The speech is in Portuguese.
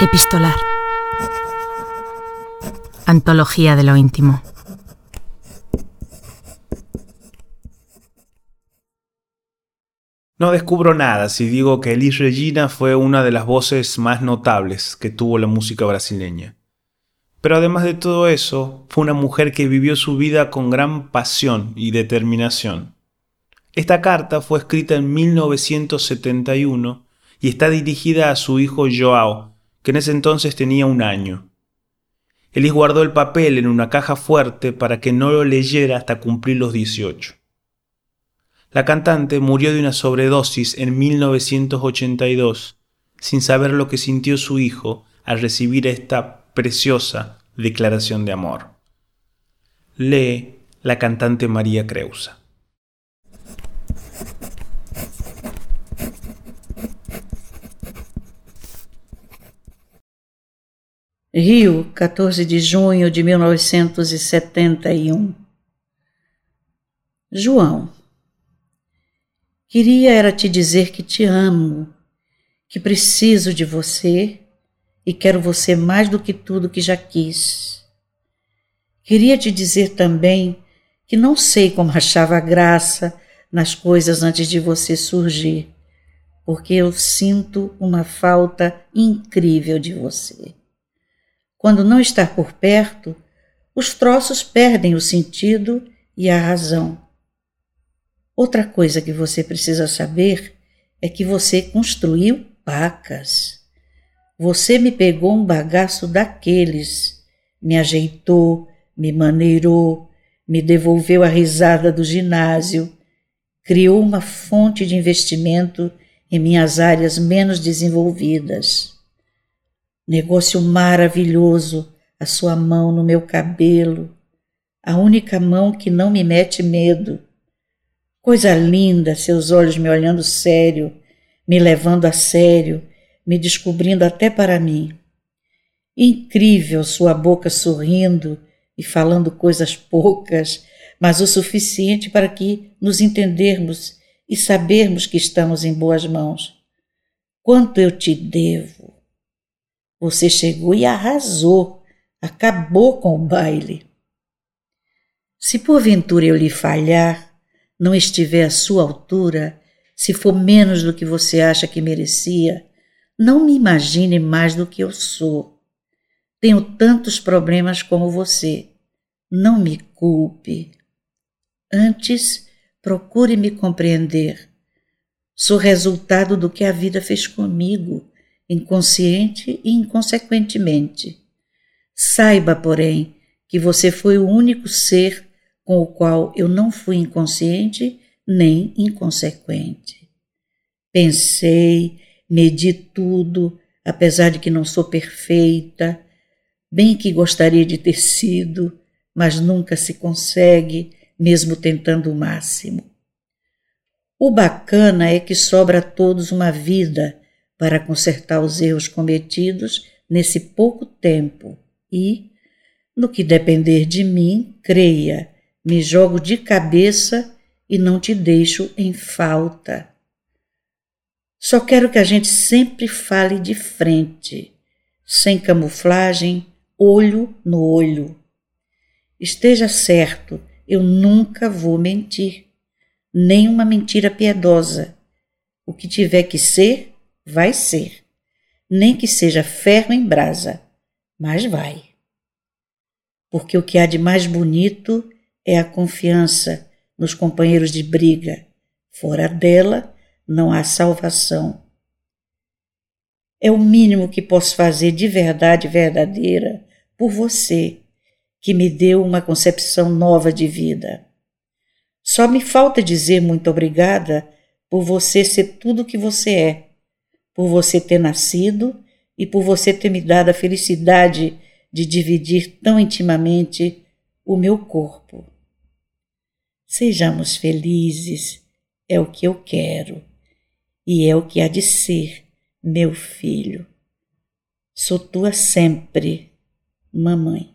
Epistolar. Antología de lo íntimo. No descubro nada si digo que Elis Regina fue una de las voces más notables que tuvo la música brasileña. Pero además de todo eso, fue una mujer que vivió su vida con gran pasión y determinación. Esta carta fue escrita en 1971 y está dirigida a su hijo Joao, que en ese entonces tenía un año. Elis guardó el papel en una caja fuerte para que no lo leyera hasta cumplir los 18. La cantante murió de una sobredosis en 1982, sin saber lo que sintió su hijo al recibir esta preciosa declaración de amor. Lee la cantante María Creusa. Rio, 14 de junho de 1971. João, Queria era te dizer que te amo, que preciso de você e quero você mais do que tudo que já quis. Queria te dizer também que não sei como achava graça nas coisas antes de você surgir, porque eu sinto uma falta incrível de você. Quando não está por perto, os troços perdem o sentido e a razão. Outra coisa que você precisa saber é que você construiu pacas. Você me pegou um bagaço daqueles, me ajeitou, me maneirou, me devolveu a risada do ginásio, criou uma fonte de investimento em minhas áreas menos desenvolvidas. Negócio maravilhoso, a sua mão no meu cabelo, a única mão que não me mete medo Coisa linda, seus olhos me olhando sério, me levando a sério, me descobrindo até para mim. Incrível sua boca sorrindo e falando coisas poucas, mas o suficiente para que nos entendermos e sabermos que estamos em boas mãos. Quanto eu te devo! Você chegou e arrasou, acabou com o baile. Se porventura eu lhe falhar, não estiver à sua altura, se for menos do que você acha que merecia, não me imagine mais do que eu sou. Tenho tantos problemas como você. Não me culpe. Antes, procure me compreender. Sou resultado do que a vida fez comigo, inconsciente e inconsequentemente. Saiba, porém, que você foi o único ser com o qual eu não fui inconsciente nem inconsequente. Pensei, medi tudo, apesar de que não sou perfeita, bem que gostaria de ter sido, mas nunca se consegue, mesmo tentando o máximo. O bacana é que sobra a todos uma vida para consertar os erros cometidos nesse pouco tempo e, no que depender de mim, creia, me jogo de cabeça e não te deixo em falta. Só quero que a gente sempre fale de frente, sem camuflagem, olho no olho. Esteja certo, eu nunca vou mentir, nem uma mentira piedosa. O que tiver que ser, vai ser, nem que seja ferro em brasa, mas vai. Porque o que há de mais bonito é a confiança nos companheiros de briga. Fora dela, não há salvação. É o mínimo que posso fazer de verdade verdadeira por você, que me deu uma concepção nova de vida. Só me falta dizer muito obrigada por você ser tudo o que você é, por você ter nascido e por você ter me dado a felicidade de dividir tão intimamente o meu corpo. Sejamos felizes, é o que eu quero e é o que há de ser, meu filho. Sou tua sempre, mamãe.